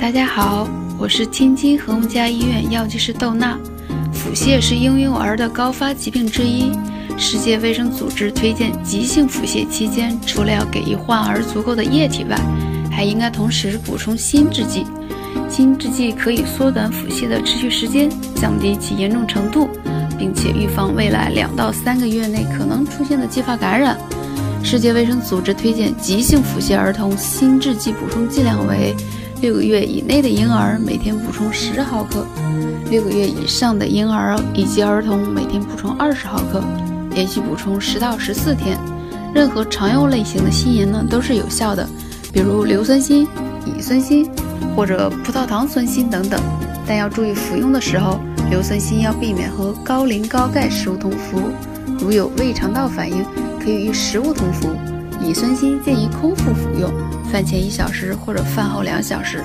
大家好，我是天津和睦家医院药剂师窦娜。腹泻是婴幼儿的高发疾病之一。世界卫生组织推荐，急性腹泻期间，除了要给予患儿足够的液体外，还应该同时补充锌制剂。锌制剂可以缩短腹泻的持续时间，降低其严重程度，并且预防未来两到三个月内可能出现的继发感染。世界卫生组织推荐急性腹泻儿童锌制剂补充剂量为：六个月以内的婴儿每天补充十毫克，六个月以上的婴儿以及儿童每天补充二十毫克，连续补充十到十四天。任何常用类型的锌盐呢都是有效的，比如硫酸锌、乙酸锌或者葡萄糖酸锌等等。但要注意服用的时候，硫酸锌要避免和高磷、高钙食物同服，如有胃肠道反应。可以与食物同服，乙酸锌建议空腹服用，饭前一小时或者饭后两小时。